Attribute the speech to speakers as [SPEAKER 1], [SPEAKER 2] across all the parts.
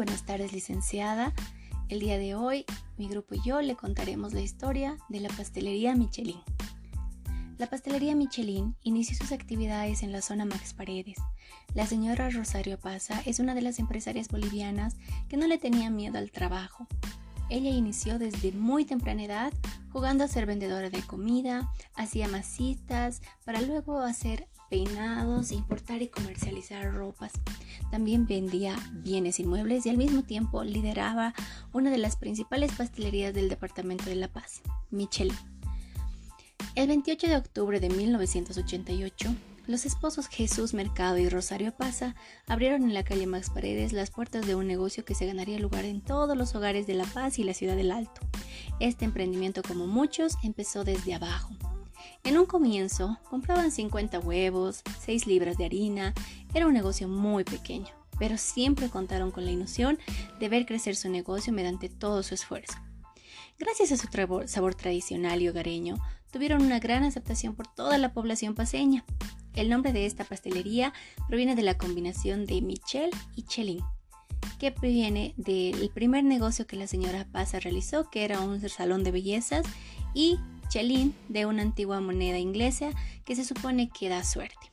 [SPEAKER 1] buenas tardes, licenciada. El día de hoy, mi grupo y yo le contaremos la historia de la pastelería Michelin. La pastelería Michelin inició sus actividades en la zona Max Paredes. La señora Rosario Paza es una de las empresarias bolivianas que no le tenía miedo al trabajo. Ella inició desde muy temprana edad jugando a ser vendedora de comida, hacía masitas para luego hacer peinados, importar y comercializar ropas. También vendía bienes inmuebles y al mismo tiempo lideraba una de las principales pastelerías del departamento de La Paz, Michelin. El 28 de octubre de 1988, los esposos Jesús Mercado y Rosario Paza abrieron en la calle Max Paredes las puertas de un negocio que se ganaría lugar en todos los hogares de La Paz y la ciudad del Alto. Este emprendimiento, como muchos, empezó desde abajo. En un comienzo compraban 50 huevos, 6 libras de harina, era un negocio muy pequeño, pero siempre contaron con la ilusión de ver crecer su negocio mediante todo su esfuerzo. Gracias a su sabor tradicional y hogareño, tuvieron una gran aceptación por toda la población paseña. El nombre de esta pastelería proviene de la combinación de Michel y Chelin, que proviene del primer negocio que la señora Paza realizó, que era un salón de bellezas, y chelín de una antigua moneda inglesa que se supone que da suerte.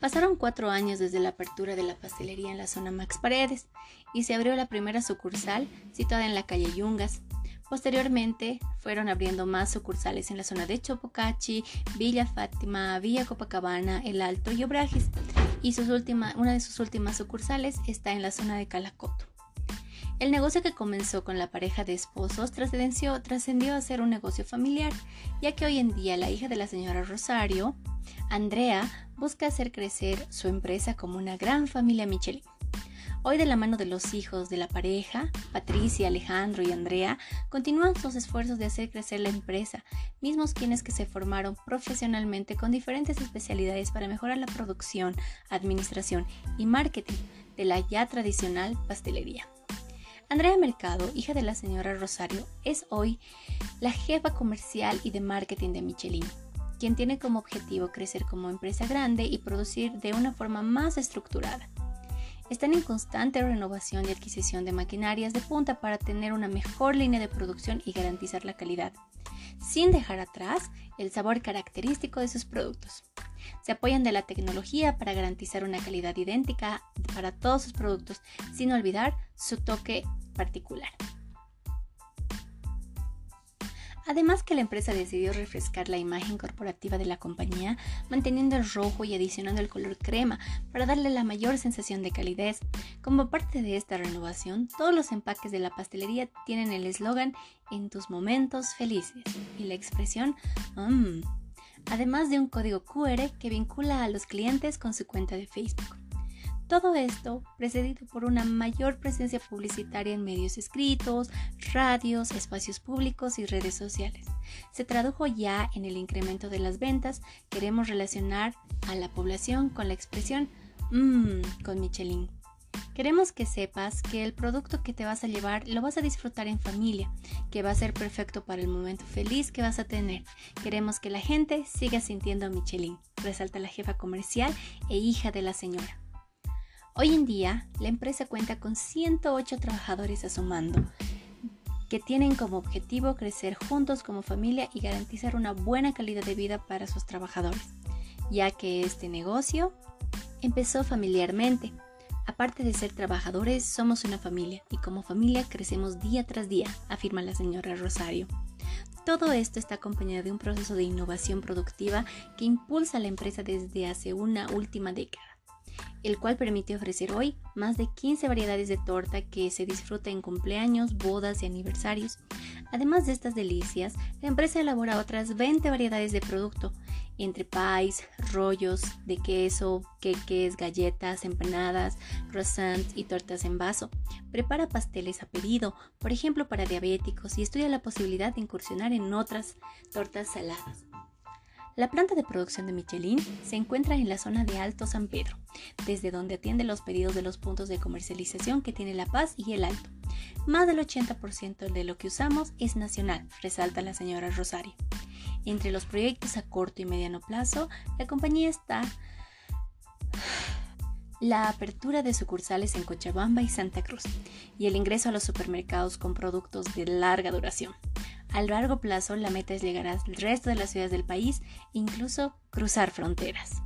[SPEAKER 1] Pasaron cuatro años desde la apertura de la pastelería en la zona Max Paredes y se abrió la primera sucursal situada en la calle Yungas. Posteriormente fueron abriendo más sucursales en la zona de Chopocachi, Villa Fátima, Villa Copacabana, El Alto y Obrajes, y una de sus últimas sucursales está en la zona de Calacoto. El negocio que comenzó con la pareja de esposos trascendió, a ser un negocio familiar, ya que hoy en día la hija de la señora Rosario, Andrea, busca hacer crecer su empresa como una gran familia Michelin. Hoy de la mano de los hijos de la pareja, Patricia, Alejandro y Andrea, continúan sus esfuerzos de hacer crecer la empresa, mismos quienes que se formaron profesionalmente con diferentes especialidades para mejorar la producción, administración y marketing de la ya tradicional pastelería. Andrea Mercado, hija de la señora Rosario, es hoy la jefa comercial y de marketing de Michelin, quien tiene como objetivo crecer como empresa grande y producir de una forma más estructurada. Están en constante renovación y adquisición de maquinarias de punta para tener una mejor línea de producción y garantizar la calidad, sin dejar atrás el sabor característico de sus productos. Se apoyan de la tecnología para garantizar una calidad idéntica para todos sus productos, sin olvidar su toque particular. Además que la empresa decidió refrescar la imagen corporativa de la compañía, manteniendo el rojo y adicionando el color crema para darle la mayor sensación de calidez. Como parte de esta renovación, todos los empaques de la pastelería tienen el eslogan En tus momentos felices y la expresión Mmm además de un código QR que vincula a los clientes con su cuenta de Facebook. Todo esto precedido por una mayor presencia publicitaria en medios escritos, radios, espacios públicos y redes sociales. Se tradujo ya en el incremento de las ventas. Queremos relacionar a la población con la expresión mmm con Michelin. Queremos que sepas que el producto que te vas a llevar lo vas a disfrutar en familia, que va a ser perfecto para el momento feliz que vas a tener. Queremos que la gente siga sintiendo a Michelin, resalta la jefa comercial e hija de la señora. Hoy en día, la empresa cuenta con 108 trabajadores a su mando, que tienen como objetivo crecer juntos como familia y garantizar una buena calidad de vida para sus trabajadores, ya que este negocio empezó familiarmente Aparte de ser trabajadores, somos una familia y como familia crecemos día tras día, afirma la señora Rosario. Todo esto está acompañado de un proceso de innovación productiva que impulsa a la empresa desde hace una última década el cual permite ofrecer hoy más de 15 variedades de torta que se disfruta en cumpleaños, bodas y aniversarios. Además de estas delicias, la empresa elabora otras 20 variedades de producto, entre pies, rollos de queso, queques, galletas, empanadas, croissants y tortas en vaso. Prepara pasteles a pedido, por ejemplo para diabéticos, y estudia la posibilidad de incursionar en otras tortas saladas. La planta de producción de Michelin se encuentra en la zona de Alto San Pedro, desde donde atiende los pedidos de los puntos de comercialización que tiene La Paz y el Alto. Más del 80% de lo que usamos es nacional, resalta la señora Rosario. Entre los proyectos a corto y mediano plazo, la compañía está la apertura de sucursales en Cochabamba y Santa Cruz y el ingreso a los supermercados con productos de larga duración. A largo plazo la meta es llegar al resto de las ciudades del país incluso cruzar fronteras.